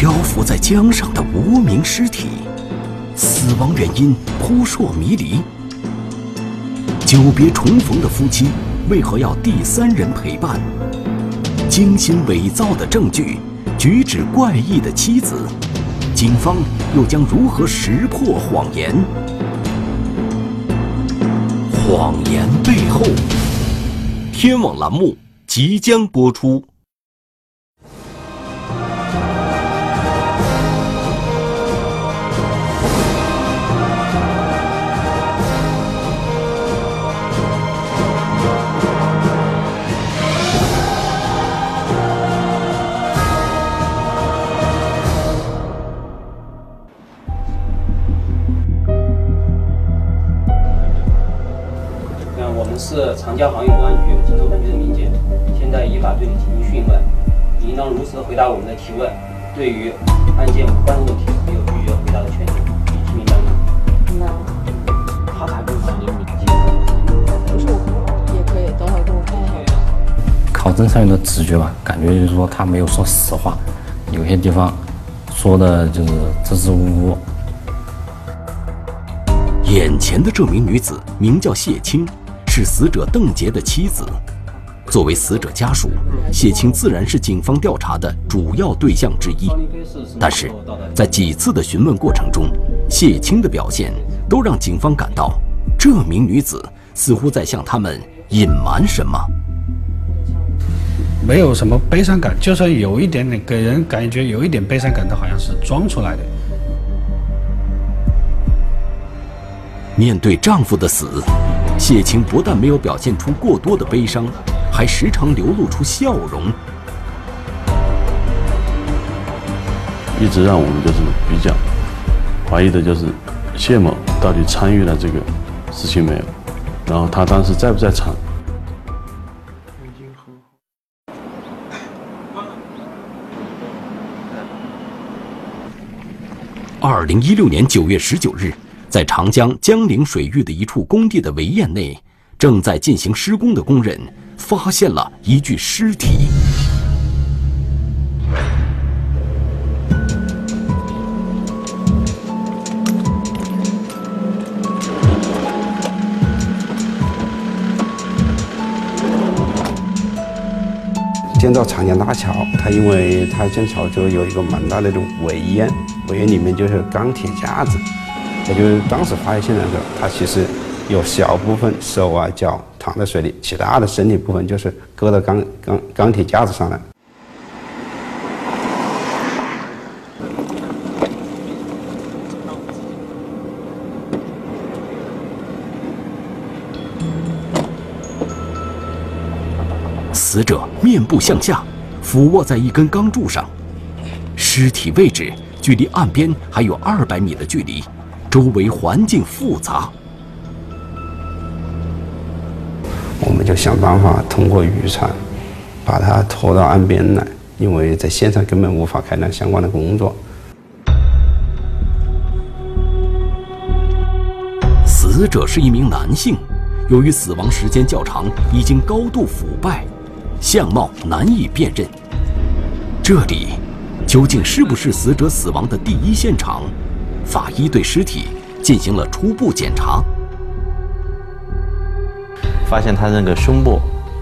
漂浮在江上的无名尸体，死亡原因扑朔迷离。久别重逢的夫妻，为何要第三人陪伴？精心伪造的证据，举止怪异的妻子，警方又将如何识破谎言？谎言背后，天网栏目即将播出。是长江航运公安局荆州分局的民警，现在依法对你进行讯问，你应当如实回答我们的提问。对于案件无关的问题，没有拒绝回答的权利，你听明白吗？明白了。他才不是你民警。不是我，也可以，等会儿给我看一下。考证上面的直觉吧，感觉就是说他没有说实话，有些地方说的就是支支吾吾。眼前的这名女子名叫谢青。是死者邓杰的妻子。作为死者家属，谢青自然是警方调查的主要对象之一。但是，在几次的询问过程中，谢青的表现都让警方感到，这名女子似乎在向他们隐瞒什么。没有什么悲伤感，就算有一点点，给人感觉有一点悲伤感，都好像是装出来的。面对丈夫的死。谢青不但没有表现出过多的悲伤，还时常流露出笑容。一直让我们就是比较怀疑的就是谢某到底参与了这个事情没有，然后他当时在不在场？二零一六年九月十九日。在长江江陵水域的一处工地的围堰内，正在进行施工的工人发现了一具尸体。建造长江大桥，它因为它建桥就有一个蛮大的围堰，围堰里面就是钢铁架子。也就是当时发现现场的时候，他其实有小部分手啊脚躺在水里，其他的身体部分就是搁到钢钢钢铁架子上了。死者面部向下，俯卧在一根钢柱上，尸体位置距离岸边还有二百米的距离。周围环境复杂，我们就想办法通过渔船把它拖到岸边来，因为在现场根本无法开展相关的工作。死者是一名男性，由于死亡时间较长，已经高度腐败，相貌难以辨认。这里究竟是不是死者死亡的第一现场？法医对尸体进行了初步检查，发现他那个胸部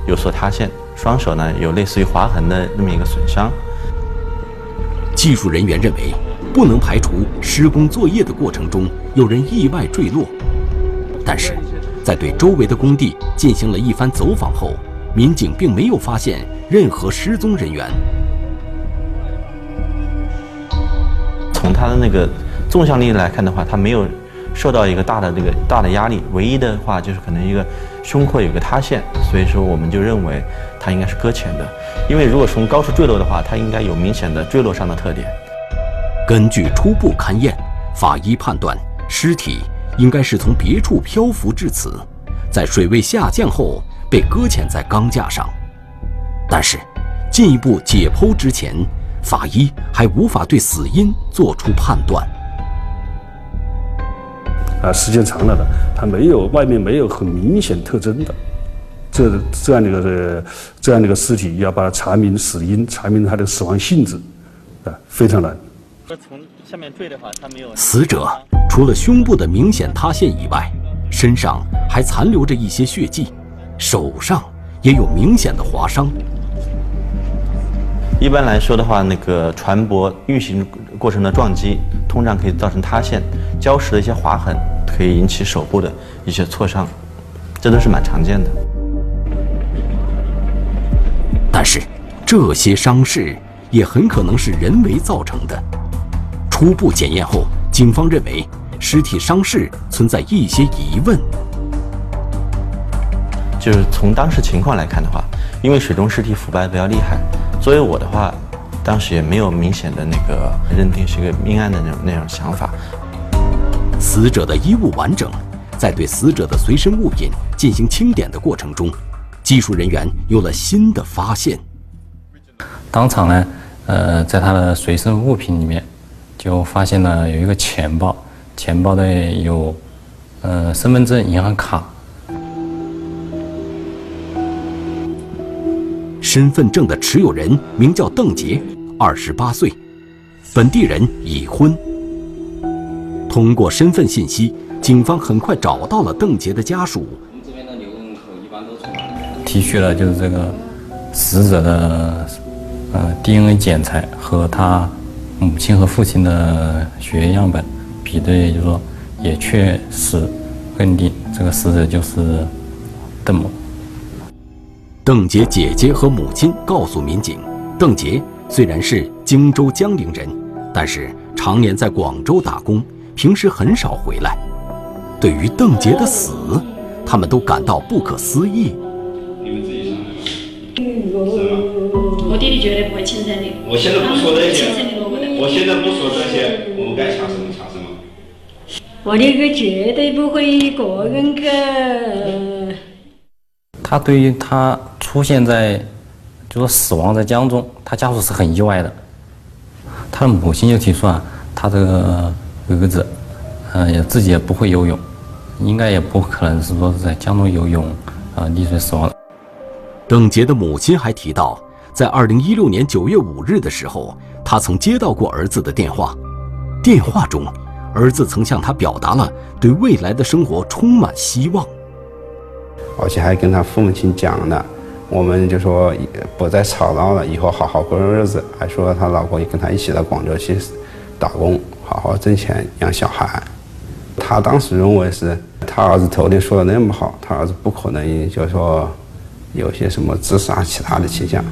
有所塌陷，双手呢有类似于划痕的那么一个损伤。技术人员认为，不能排除施工作业的过程中有人意外坠落，但是，在对周围的工地进行了一番走访后，民警并没有发现任何失踪人员。从他的那个。纵向力来看的话，它没有受到一个大的这个大的压力，唯一的话就是可能一个胸廓有个塌陷，所以说我们就认为它应该是搁浅的。因为如果从高处坠落的话，它应该有明显的坠落上的特点。根据初步勘验，法医判断尸体应该是从别处漂浮至此，在水位下降后被搁浅在钢架上。但是，进一步解剖之前，法医还无法对死因作出判断。啊，时间长了的，它没有外面没有很明显特征的，这这样的一个这样的一个尸体，要把它查明死因，查明它的死亡性质，啊，非常难。从下面坠的话，他没有。死者除了胸部的明显塌陷以外，身上还残留着一些血迹，手上也有明显的划伤。一般来说的话，那个船舶运行过程的撞击，通常可以造成塌陷；礁石的一些划痕可以引起手部的一些挫伤，这都是蛮常见的。但是，这些伤势也很可能是人为造成的。初步检验后，警方认为尸体伤势存在一些疑问。就是从当时情况来看的话，因为水中尸体腐败比较厉害。作为我的话，当时也没有明显的那个认定是一个命案的那种那种想法。死者的衣物完整，在对死者的随身物品进行清点的过程中，技术人员有了新的发现。当场呢，呃，在他的随身物品里面，就发现了有一个钱包，钱包内有，呃，身份证、银行卡。身份证的持有人名叫邓杰，二十八岁，本地人，已婚。通过身份信息，警方很快找到了邓杰的家属这边的流动一般都从哪里。提取了就是这个死者的呃 DNA 检材和他母亲和父亲的血液样本比对，也就是说也确实认定这个死者就是邓某。邓杰姐姐和母亲告诉民警，邓杰虽然是荆州江陵人，但是常年在广州打工，平时很少回来。对于邓杰的死，他们都感到不可思议。你们自己商量。我弟弟绝对不会轻生的。我现在不说这些，我现在不说这些，我们该抢什么抢什么。我那个绝对不会一个人去。他对于他出现在，就说死亡在江中，他家属是很意外的。他的母亲就提出啊，他这个儿子，嗯，也自己也不会游泳，应该也不可能是说是在江中游泳啊溺水死亡。邓杰的母亲还提到，在二零一六年九月五日的时候，他曾接到过儿子的电话，电话中，儿子曾向他表达了对未来的生活充满希望。而且还跟他父母亲讲了，我们就说不再吵闹了，以后好好过日子。还说他老婆也跟他一起到广州去打工，好好挣钱养小孩。他当时认为是他儿子头天说的那么好，他儿子不可能就说有些什么自杀其他的倾向。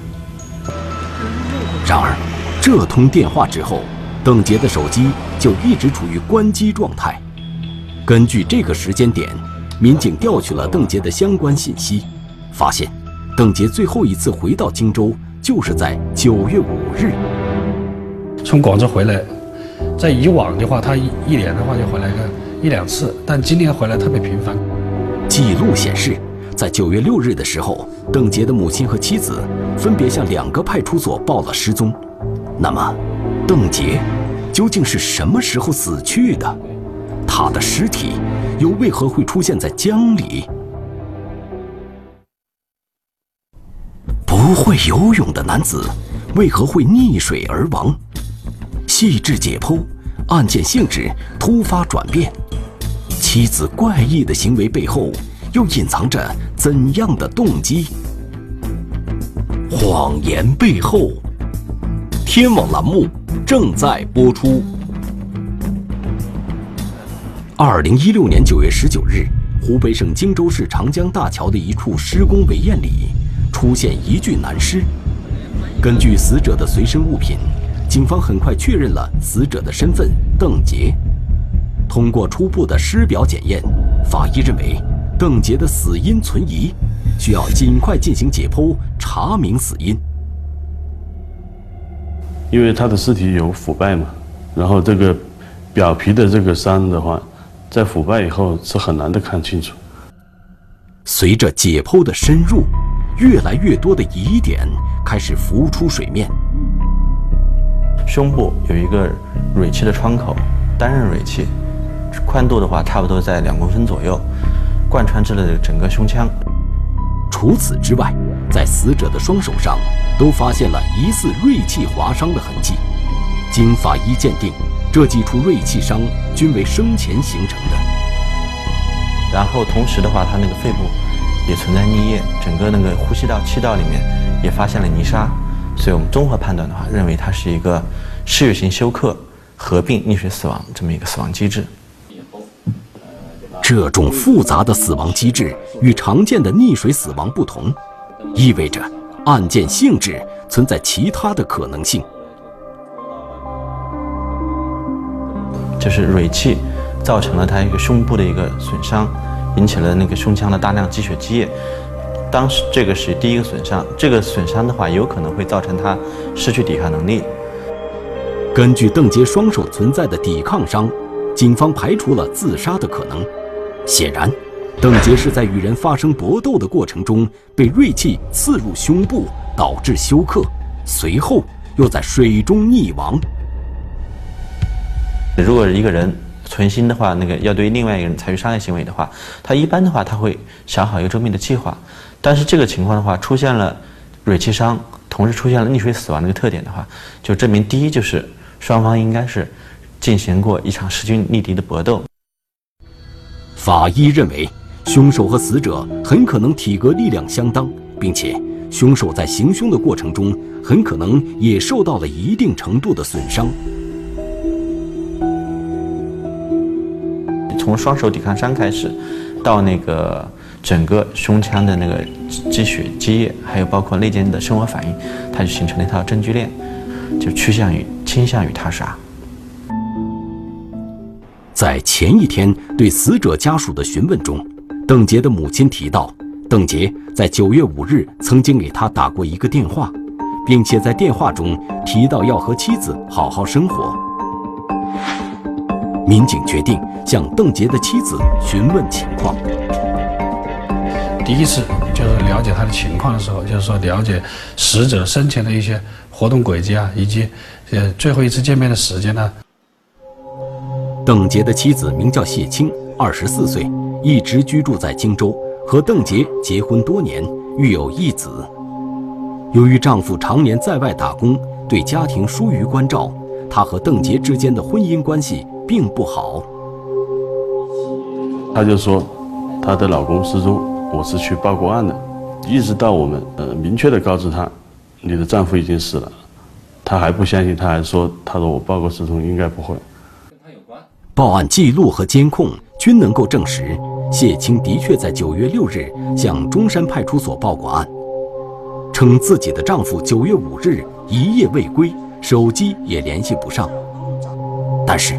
然而，这通电话之后，邓杰的手机就一直处于关机状态。根据这个时间点。民警调取了邓杰的相关信息，发现邓杰最后一次回到荆州就是在九月五日。从广州回来，在以往的话，他一一年的话就回来个一两次，但今年回来特别频繁。记录显示，在九月六日的时候，邓杰的母亲和妻子分别向两个派出所报了失踪。那么，邓杰究竟是什么时候死去的？他的尸体又为何会出现在江里？会游泳的男子为何会溺水而亡？细致解剖，案件性质突发转变，妻子怪异的行为背后又隐藏着怎样的动机？谎言背后，天网栏目正在播出。二零一六年九月十九日，湖北省荆州市长江大桥的一处施工围堰里，出现一具男尸。根据死者的随身物品，警方很快确认了死者的身份——邓杰。通过初步的尸表检验，法医认为邓杰的死因存疑，需要尽快进行解剖，查明死因。因为他的尸体有腐败嘛，然后这个表皮的这个伤的话。在腐败以后是很难的看清楚。随着解剖的深入，越来越多的疑点开始浮出水面。胸部有一个锐器的窗口，单刃锐器，宽度的话差不多在两公分左右，贯穿至了整个胸腔。除此之外，在死者的双手上都发现了疑似锐器划伤的痕迹。经法医鉴定，这几处锐器伤均为生前形成的。然后同时的话，他那个肺部也存在溺液，整个那个呼吸道、气道里面也发现了泥沙，所以我们综合判断的话，认为它是一个嗜血性休克合并溺水死亡这么一个死亡机制。这种复杂的死亡机制与常见的溺水死亡不同，意味着案件性质存在其他的可能性。就是锐器造成了他一个胸部的一个损伤，引起了那个胸腔的大量积血积液。当时这个是第一个损伤，这个损伤的话有可能会造成他失去抵抗能力。根据邓杰双手存在的抵抗伤，警方排除了自杀的可能。显然，邓杰是在与人发生搏斗的过程中被锐器刺入胸部，导致休克，随后又在水中溺亡。如果一个人存心的话，那个要对另外一个人采取伤害行为的话，他一般的话他会想好一个周密的计划。但是这个情况的话，出现了锐器伤，同时出现了溺水死亡这个特点的话，就证明第一就是双方应该是进行过一场势均力敌的搏斗。法医认为，凶手和死者很可能体格力量相当，并且凶手在行凶的过程中很可能也受到了一定程度的损伤。从双手抵抗伤开始，到那个整个胸腔的那个积血积液，还有包括内间的生活反应，它就形成了一套证据链，就趋向于倾向于他杀。在前一天对死者家属的询问中，邓杰的母亲提到，邓杰在九月五日曾经给他打过一个电话，并且在电话中提到要和妻子好好生活。民警决定向邓杰的妻子询问情况。第一次就是了解他的情况的时候，就是说了解死者生前的一些活动轨迹啊，以及呃最后一次见面的时间呢。邓杰的妻子名叫谢青，二十四岁，一直居住在荆州，和邓杰结婚多年，育有一子。由于丈夫常年在外打工，对家庭疏于关照，她和邓杰之间的婚姻关系并不好。她就说，她的老公失踪，我是去报过案的，一直到我们呃明确的告知她，你的丈夫已经死了，她还不相信，她还说，她说我报过失踪，应该不会。报案记录和监控均能够证实，谢青的确在九月六日向中山派出所报过案，称自己的丈夫九月五日一夜未归，手机也联系不上。但是，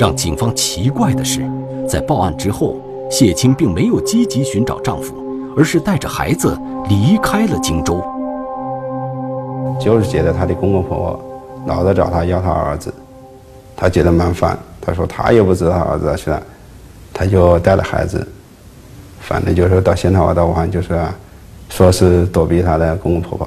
让警方奇怪的是，在报案之后，谢青并没有积极寻找丈夫，而是带着孩子离开了荆州。就是觉得她的公公婆婆老在找她要她儿子，她觉得蛮烦。她说她也不知道儿子去哪，她就带了孩子，反正就是到现在我到武汉，就是说是躲避她的公公婆婆。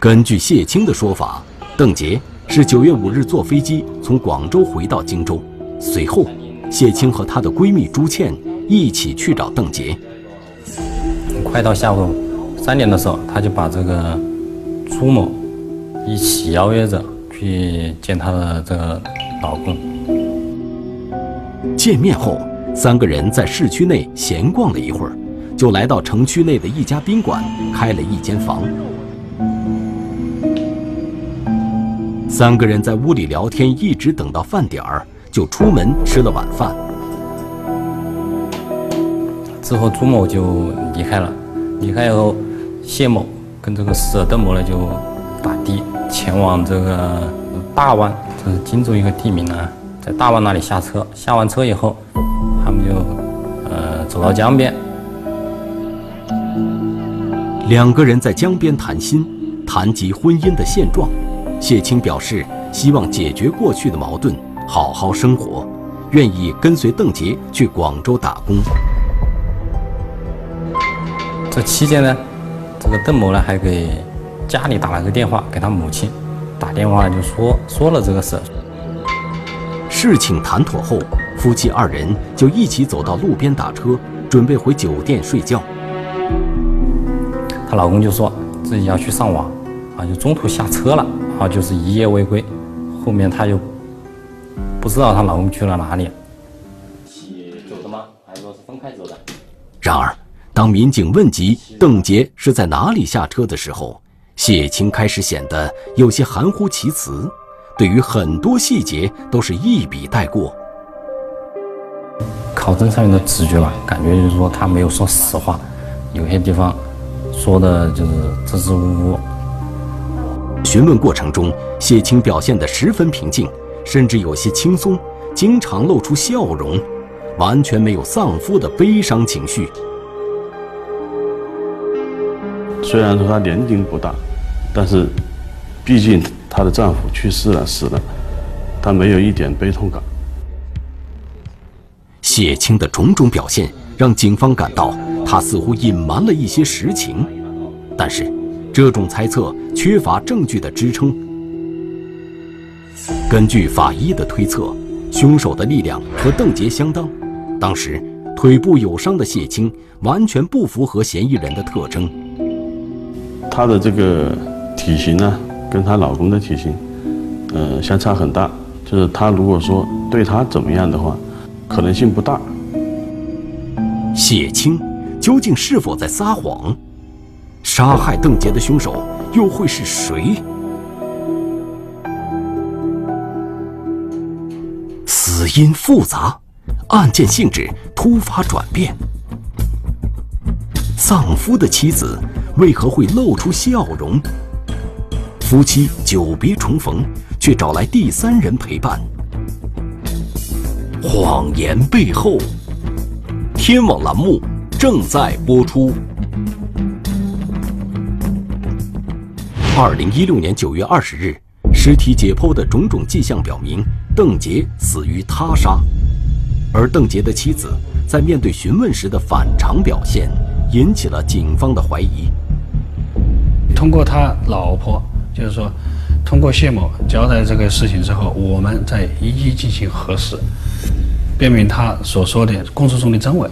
根据谢青的说法，邓杰是九月五日坐飞机从广州回到荆州，随后谢青和她的闺蜜朱倩一起去找邓杰。快到下午三点的时候，他就把这个朱某一起邀约着去见他的这个老公。见面后，三个人在市区内闲逛了一会儿，就来到城区内的一家宾馆开了一间房。三个人在屋里聊天，一直等到饭点儿，就出门吃了晚饭。之后，朱某就离开了。离开以后，谢某跟这个死者邓某呢就打的前往这个大湾，这是荆州一个地名啊。在大湾那里下车，下完车以后，他们就呃走到江边。两个人在江边谈心，谈及婚姻的现状。谢青表示希望解决过去的矛盾，好好生活，愿意跟随邓杰去广州打工。这期间呢，这个邓某呢还给家里打了个电话，给他母亲打电话就说说了这个事。事情谈妥后，夫妻二人就一起走到路边打车，准备回酒店睡觉。她老公就说自己要去上网，啊，就中途下车了，啊，就是一夜未归。后后面她又不知道她老公去了哪里起。走的吗？还是说是分开走的？然而，当民警问及邓杰是在哪里下车的时候，谢青开始显得有些含糊其辞，对于很多细节都是一笔带过。考证上面的直觉吧，感觉就是说他没有说实话，有些地方说的就是支支吾吾。询问过程中，谢青表现得十分平静，甚至有些轻松，经常露出笑容，完全没有丧夫的悲伤情绪。虽然说她年龄不大，但是毕竟她的丈夫去世了，死了，她没有一点悲痛感。谢青的种种表现让警方感到她似乎隐瞒了一些实情，但是这种猜测缺乏证据的支撑。根据法医的推测，凶手的力量和邓杰相当，当时腿部有伤的谢青完全不符合嫌疑人的特征。她的这个体型呢，跟她老公的体型，呃，相差很大。就是她如果说对她怎么样的话，可能性不大。谢青究竟是否在撒谎？杀害邓杰的凶手又会是谁？死因复杂，案件性质突发转变。丧夫的妻子为何会露出笑容？夫妻久别重逢，却找来第三人陪伴。谎言背后，天网栏目正在播出。二零一六年九月二十日，尸体解剖的种种迹象表明，邓杰死于他杀。而邓杰的妻子在面对询问时的反常表现，引起了警方的怀疑。通过他老婆，就是说，通过谢某交代这个事情之后，我们再一一进行核实，辨明他所说的供述中的真伪。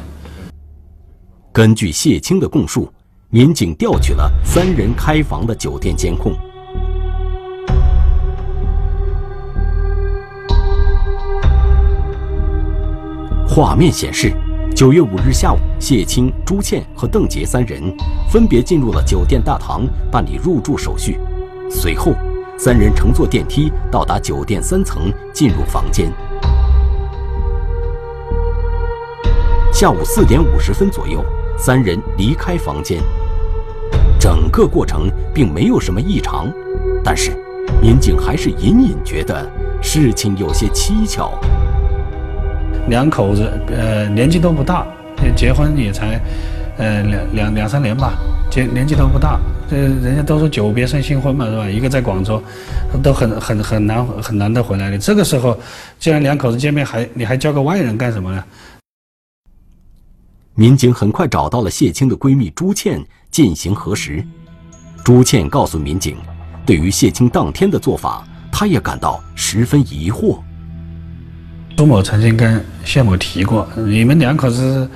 根据谢青的供述。民警调取了三人开房的酒店监控，画面显示，九月五日下午，谢青、朱倩和邓杰三人分别进入了酒店大堂办理入住手续，随后，三人乘坐电梯到达酒店三层，进入房间。下午四点五十分左右。三人离开房间，整个过程并没有什么异常，但是民警还是隐隐觉得事情有些蹊跷。两口子呃年纪都不大，结婚也才呃两两两三年吧，结年纪都不大，这人家都说久别胜新婚嘛，是吧？一个在广州，都很很很难很难得回来的。这个时候，既然两口子见面，还你还叫个外人干什么呢？民警很快找到了谢青的闺蜜朱倩进行核实。朱倩告诉民警，对于谢青当天的做法，她也感到十分疑惑。朱某曾经跟谢某提过：“你们两口子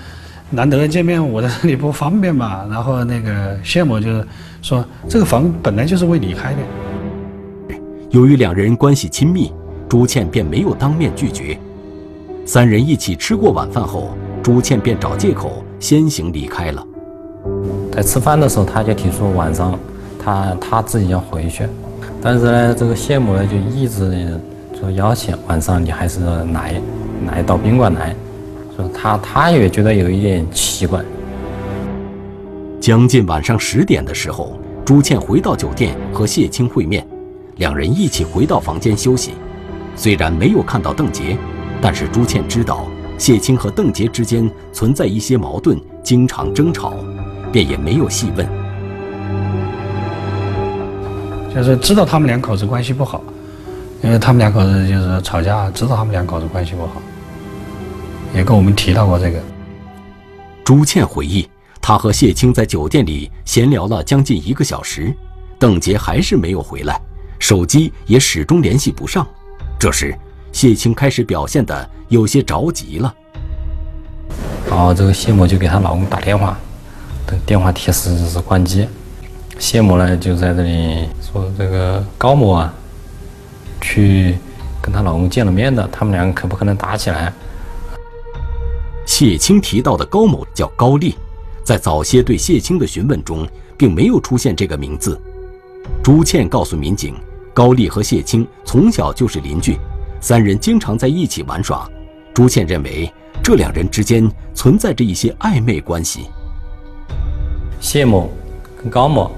难得见面，我在这里不方便嘛。”然后那个谢某就说：“这个房本来就是为你开的。”由于两人关系亲密，朱倩便没有当面拒绝。三人一起吃过晚饭后。朱倩便找借口先行离开了。在吃饭的时候，他就提出晚上他他自己要回去，但是呢，这个谢某呢就一直说邀请晚上你还是来来到宾馆来，说他他也觉得有一点奇怪。将近晚上十点的时候，朱倩回到酒店和谢青会面，两人一起回到房间休息。虽然没有看到邓杰，但是朱倩知道。谢青和邓杰之间存在一些矛盾，经常争吵，便也没有细问。就是知道他们两口子关系不好，因为他们两口子就是吵架，知道他们两口子关系不好，也跟我们提到过这个。朱倩回忆，她和谢青在酒店里闲聊了将近一个小时，邓杰还是没有回来，手机也始终联系不上。这时。谢青开始表现的有些着急了，然后这个谢某就给她老公打电话，等电话提示是关机。谢某呢就在这里说：“这个高某啊，去跟她老公见了面的，他们两个可不可能打起来？谢青提到的高某叫高丽，在早些对谢青的询问中，并没有出现这个名字。朱倩告诉民警，高丽和谢青从小就是邻居，三人经常在一起玩耍。朱倩认为，这两人之间存在着一些暧昧关系。谢某跟高某，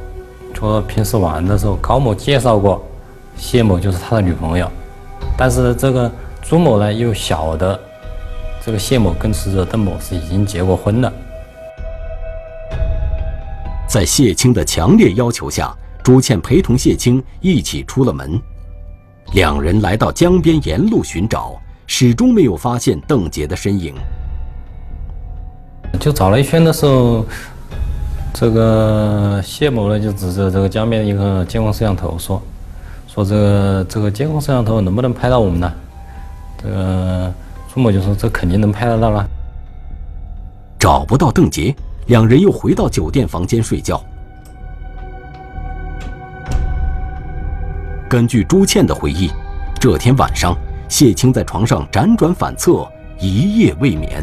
说平时玩的时候，高某介绍过谢某就是他的女朋友，但是这个朱某呢又晓得这个谢某跟死者邓某是已经结过婚了。在谢青的强烈要求下，朱倩陪同谢青一起出了门，两人来到江边沿路寻找，始终没有发现邓杰的身影。就找了一圈的时候，这个谢某呢就指着这个江边一个监控摄像头说：“说这个这个监控摄像头能不能拍到我们呢？”这个朱某就说：“这肯定能拍得到了。”找不到邓杰，两人又回到酒店房间睡觉。根据朱倩的回忆，这天晚上，谢青在床上辗转反侧，一夜未眠。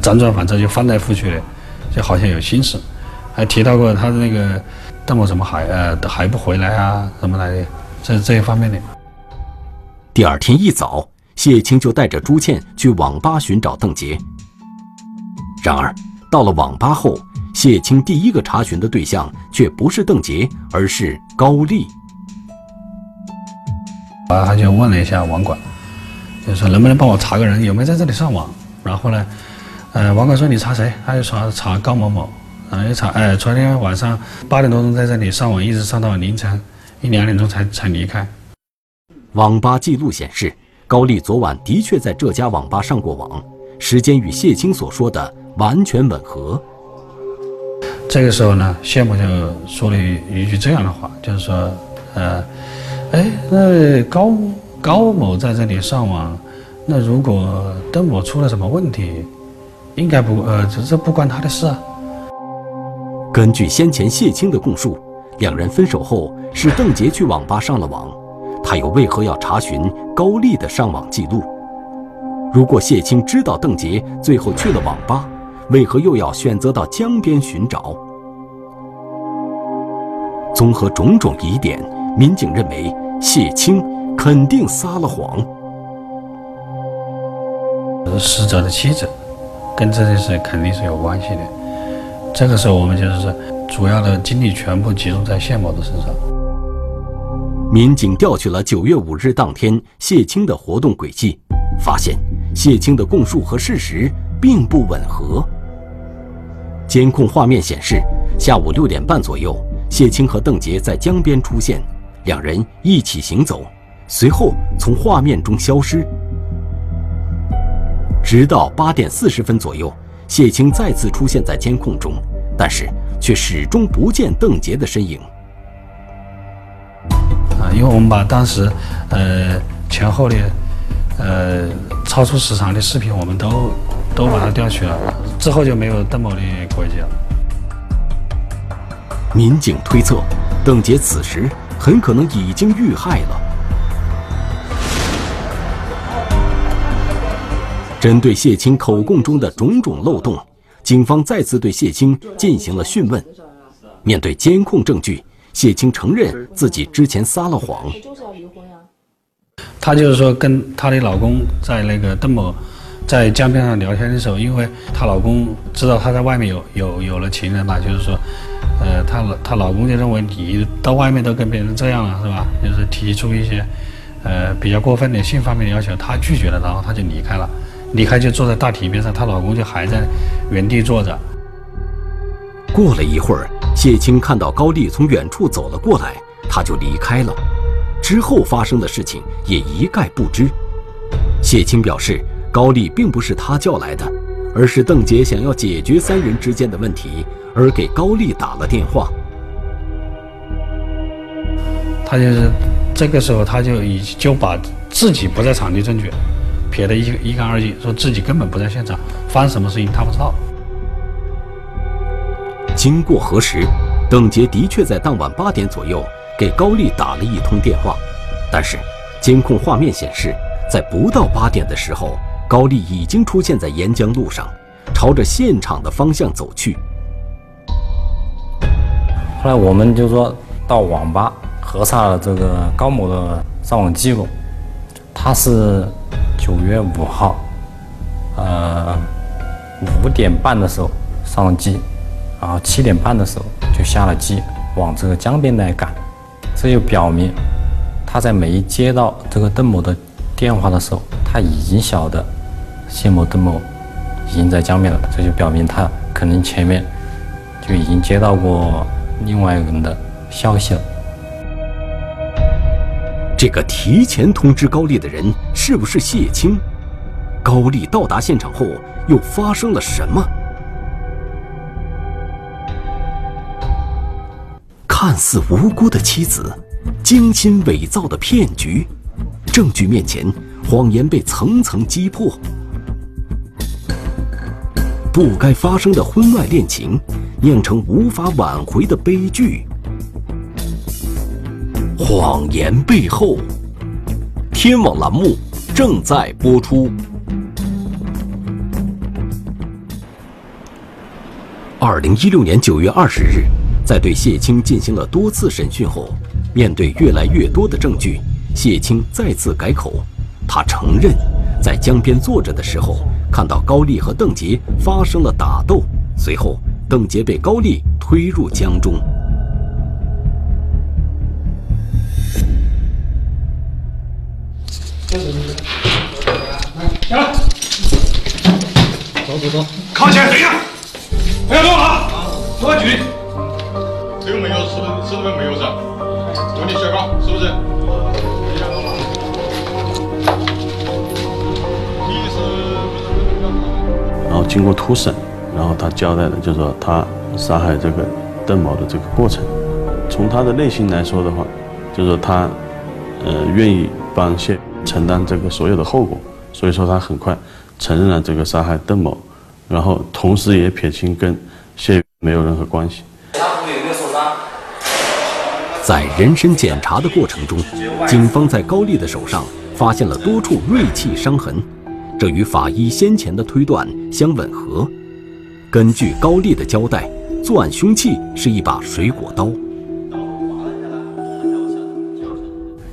辗转反侧就翻来覆去的，就好像有心事，还提到过他的那个邓某怎么还呃还不回来啊什么来的，这这一方面的。第二天一早，谢青就带着朱倩去网吧寻找邓杰。然而，到了网吧后，谢青第一个查询的对象却不是邓杰，而是高丽。然后他就问了一下网管，就说能不能帮我查个人有没有在这里上网。然后呢，呃，网管说你查谁？他就查查高某某，然后又查，哎，昨天晚上八点多钟在这里上网，一直上到凌晨一两点钟才才离开。网吧记录显示，高丽昨晚的确在这家网吧上过网，时间与谢青所说的完全吻合。这个时候呢，谢某就说了一句这样的话，就是说，呃。哎，那高高某在这里上网，那如果邓某出了什么问题，应该不呃，这这不关他的事啊。根据先前谢青的供述，两人分手后是邓杰去网吧上了网，他又为何要查询高丽的上网记录？如果谢青知道邓杰最后去了网吧，为何又要选择到江边寻找？综合种种疑点，民警认为。谢青肯定撒了谎。死者的妻子跟这件事肯定是有关系的。这个时候，我们就是主要的精力全部集中在谢某的身上。民警调取了九月五日当天谢青的活动轨迹，发现谢青的供述和事实并不吻合。监控画面显示，下午六点半左右，谢青和邓杰在江边出现。两人一起行走，随后从画面中消失。直到八点四十分左右，谢青再次出现在监控中，但是却始终不见邓杰的身影。啊，因为我们把当时，呃，前后的，呃，超出时长的视频，我们都都把它调取了，之后就没有邓某的轨迹了。民警推测，邓杰此时。很可能已经遇害了。针对谢青口供中的种种漏洞，警方再次对谢青进行了讯问。面对监控证据，谢青承认自己之前撒了谎。她就是说，跟她的老公在那个邓某在江边上聊天的时候，因为她老公知道她在外面有有有了情人嘛，就是说。呃，她老她老公就认为你到外面都跟别人这样了，是吧？就是提出一些，呃，比较过分的性方面的要求，她拒绝了，然后她就离开了。离开就坐在大堤边上，她老公就还在原地坐着。过了一会儿，谢青看到高丽从远处走了过来，他就离开了。之后发生的事情也一概不知。谢青表示，高丽并不是他叫来的，而是邓杰想要解决三人之间的问题。而给高丽打了电话，他就是这个时候，他就已就把自己不在场地证据撇得一一干二净，说自己根本不在现场，发生什么事情他不知道。经过核实，邓杰的确在当晚八点左右给高丽打了一通电话，但是监控画面显示，在不到八点的时候，高丽已经出现在沿江路上，朝着现场的方向走去。后来我们就说到网吧核查了这个高某的上网记录，他是九月五号，呃，五点半的时候上了机，然后七点半的时候就下了机，往这个江边来赶。这就表明他在没接到这个邓某的电话的时候，他已经晓得谢某、邓某已经在江边了。这就表明他可能前面就已经接到过另外一个人的消息了。这个提前通知高丽的人是不是谢青？高丽到达现场后又发生了什么？看似无辜的妻子，精心伪造的骗局，证据面前，谎言被层层击破。不该发生的婚外恋情，酿成无法挽回的悲剧。谎言背后，天网栏目正在播出。二零一六年九月二十日。在对谢青进行了多次审讯后，面对越来越多的证据，谢青再次改口。他承认，在江边坐着的时候，看到高丽和邓杰发生了打斗，随后邓杰被高丽推入江中。走走走，靠前，等一下，不要动啊，抓紧。这个没有，是不是？是不是没有噻？问你写稿，是不是？经过突审，然后他交代的就是说他杀害这个邓某的这个过程。从他的内心来说的话，就是说他呃愿意帮谢承担这个所有的后果，所以说他很快承认了这个杀害邓某，然后同时也撇清跟谢没有任何关系。在人身检查的过程中，警方在高丽的手上发现了多处锐器伤痕，这与法医先前的推断相吻合。根据高丽的交代，作案凶器是一把水果刀。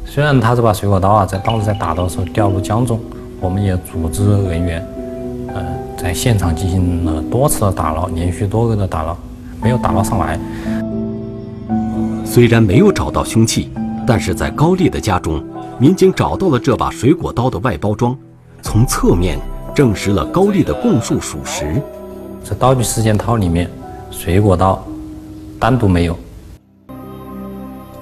虽然他这把水果刀啊，在当时在打斗的时候掉入江中，我们也组织人员，呃，在现场进行了多次的打捞，连续多个的打捞，没有打捞上来。虽然没有找到凶器，但是在高丽的家中，民警找到了这把水果刀的外包装，从侧面证实了高丽的供述属实。这刀具四件套里面，水果刀单独没有。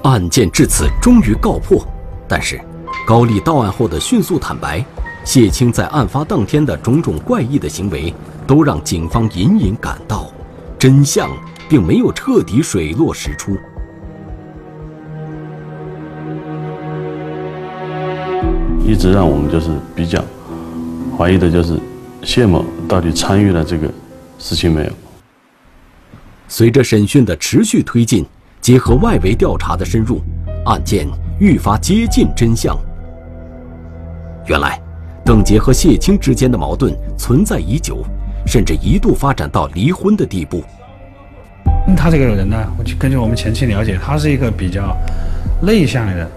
案件至此终于告破，但是高丽到案后的迅速坦白，谢青在案发当天的种种怪异的行为，都让警方隐隐感到，真相并没有彻底水落石出。一直让我们就是比较怀疑的，就是谢某到底参与了这个事情没有？随着审讯的持续推进，结合外围调查的深入，案件愈发接近真相。原来，邓杰和谢青之间的矛盾存在已久，甚至一度发展到离婚的地步。他这个人呢，我就根据我们前期了解，他是一个比较内向的人。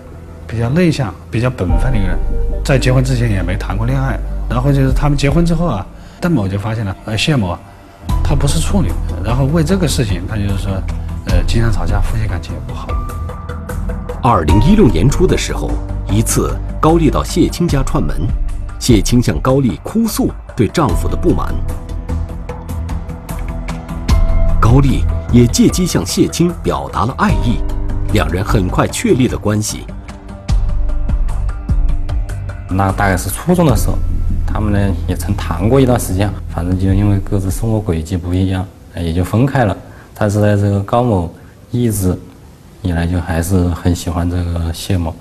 比较内向、比较本分的一个人，在结婚之前也没谈过恋爱。然后就是他们结婚之后啊，邓某就发现了，呃，谢某啊，他不是处女。然后为这个事情，他就是说，呃，经常吵架，夫妻感情也不好。二零一六年初的时候，一次高丽到谢青家串门，谢青向高丽哭诉对丈夫的不满，高丽也借机向谢青表达了爱意，两人很快确立了关系。那大概是初中的时候，他们呢也曾谈过一段时间，反正就因为各自生活轨迹不一样，也就分开了。但是呢，这个高某一直以来就还是很喜欢这个谢某。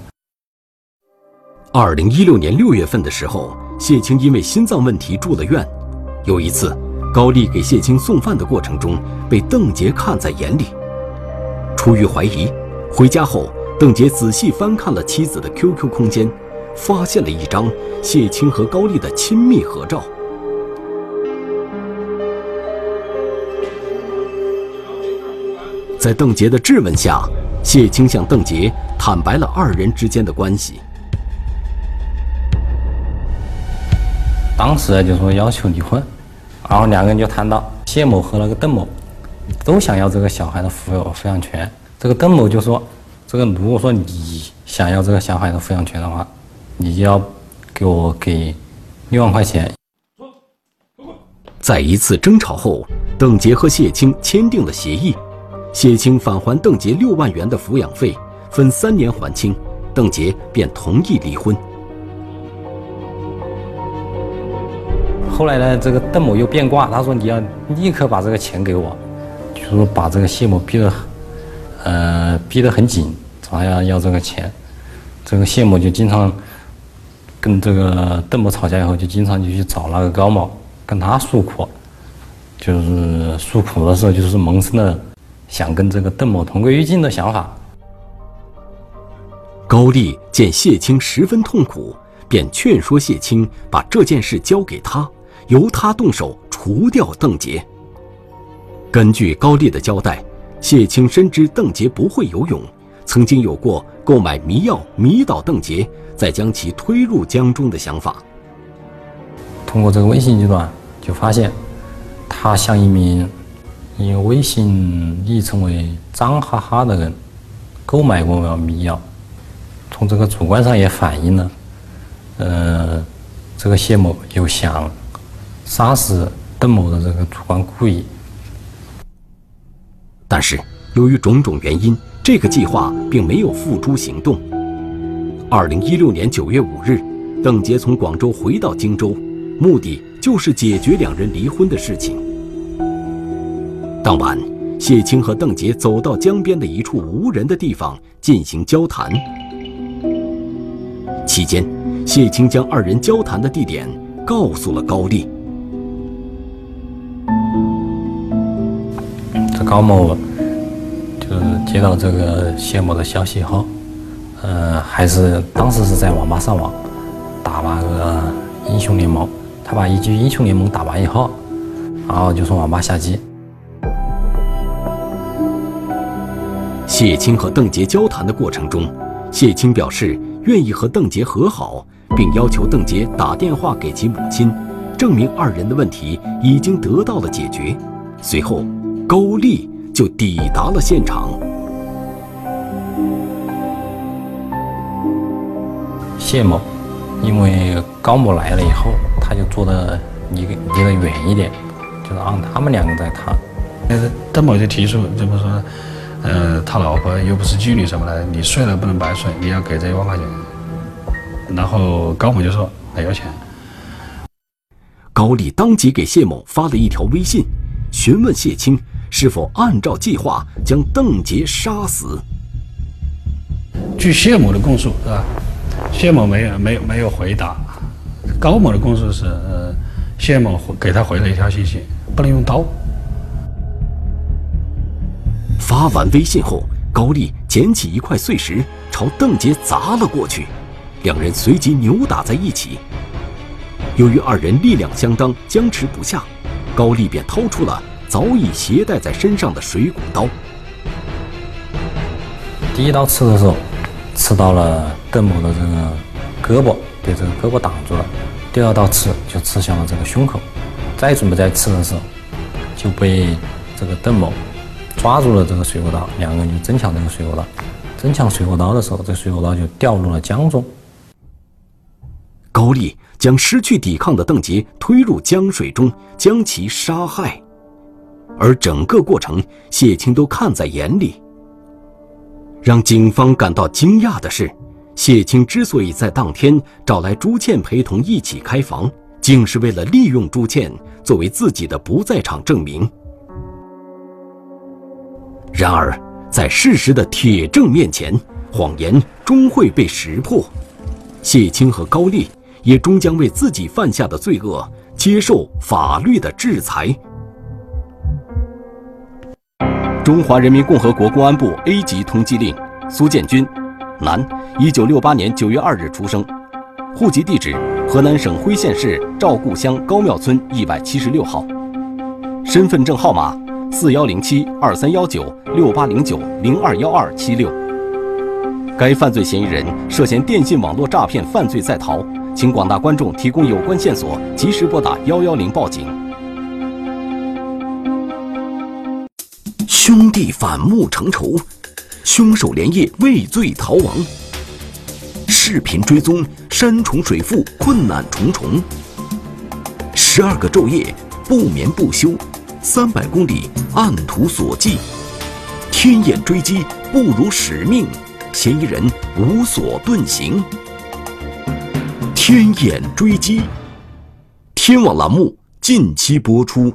二零一六年六月份的时候，谢青因为心脏问题住了院。有一次，高丽给谢青送饭的过程中，被邓杰看在眼里。出于怀疑，回家后，邓杰仔细翻看了妻子的 QQ 空间。发现了一张谢青和高丽的亲密合照。在邓杰的质问下，谢青向邓杰坦白了二人之间的关系。当时就说要求离婚，然后两个人就谈到谢某和那个邓某都想要这个小孩的抚养抚养权。这个邓某就说：“这个如果说你想要这个小孩的抚养权的话，你就要给我给六万块钱。”在一次争吵后，邓杰和谢青签订了协议。谢青返还邓杰六万元的抚养费，分三年还清，邓杰便同意离婚。后来呢，这个邓某又变卦，他说你要立刻把这个钱给我，就说把这个谢某逼得，呃，逼得很紧，他要要这个钱。这个谢某就经常跟这个邓某吵架以后，就经常就去找那个高某跟他诉苦，就是诉苦的时候，就是萌生了。想跟这个邓某同归于尽的想法。高丽见谢青十分痛苦，便劝说谢青把这件事交给他，由他动手除掉邓杰。根据高丽的交代，谢青深知邓杰不会游泳，曾经有过购买迷药迷倒邓杰，再将其推入江中的想法。通过这个微信阶段，就发现他像一名。以微信昵称为“张哈哈”的人购买过迷药，从这个主观上也反映了，呃，这个谢某有想杀死邓某的这个主观故意。但是由于种种原因，这个计划并没有付诸行动。二零一六年九月五日，邓杰从广州回到荆州，目的就是解决两人离婚的事情。当晚，谢青和邓杰走到江边的一处无人的地方进行交谈。期间，谢青将二人交谈的地点告诉了高丽。这高某了接到这个谢某的消息后，呃，还是当时是在网吧上网，打那个英雄联盟。他把一局英雄联盟打完以后，然后就从网吧下机。谢青和邓杰交谈的过程中，谢青表示愿意和邓杰和好，并要求邓杰打电话给其母亲，证明二人的问题已经得到了解决。随后，高丽就抵达了现场。谢某因为高某来了以后，他就坐的离离得远一点，就是让他们两个在谈。但是邓某就提出，怎么说？呃，他老婆又不是妓女什么的，你睡了不能白睡，你要给这一万块钱。然后高某就说没有钱。高丽当即给谢某发了一条微信，询问谢青是否按照计划将邓杰杀死。据谢某的供述，是吧？谢某没有没有没有回答。高某的供述是，呃，谢某给他回了一条信息，不能用刀。发完微信后，高丽捡起一块碎石朝邓杰砸了过去，两人随即扭打在一起。由于二人力量相当，僵持不下，高丽便掏出了早已携带在身上的水果刀。第一刀刺的时候，刺到了邓某的这个胳膊，被这个胳膊挡住了；第二刀刺就刺向了这个胸口。再准备再刺的时候，就被这个邓某。抓住了这个水果刀，两个人就争抢这个水果刀。争抢水果刀的时候，这水果刀就掉入了江中。高丽将失去抵抗的邓杰推入江水中，将其杀害。而整个过程，谢青都看在眼里。让警方感到惊讶的是，谢青之所以在当天找来朱倩陪同一起开房，竟是为了利用朱倩作为自己的不在场证明。然而，在事实的铁证面前，谎言终会被识破。谢青和高丽也终将为自己犯下的罪恶接受法律的制裁。中华人民共和国公安部 A 级通缉令：苏建军，男，一九六八年九月二日出生，户籍地址河南省辉县市赵固乡高庙村一百七十六号，身份证号码四幺零七二三幺九六八零九零二幺二七六。该犯罪嫌疑人涉嫌电信网络诈骗犯罪在逃，请广大观众提供有关线索，及时拨打幺幺零报警。兄弟反目成仇，凶手连夜畏罪逃亡。视频追踪山重水复，困难重重。十二个昼夜不眠不休，三百公里按图索骥。天眼追击不辱使命，嫌疑人无所遁形。天眼追击，天网栏目近期播出。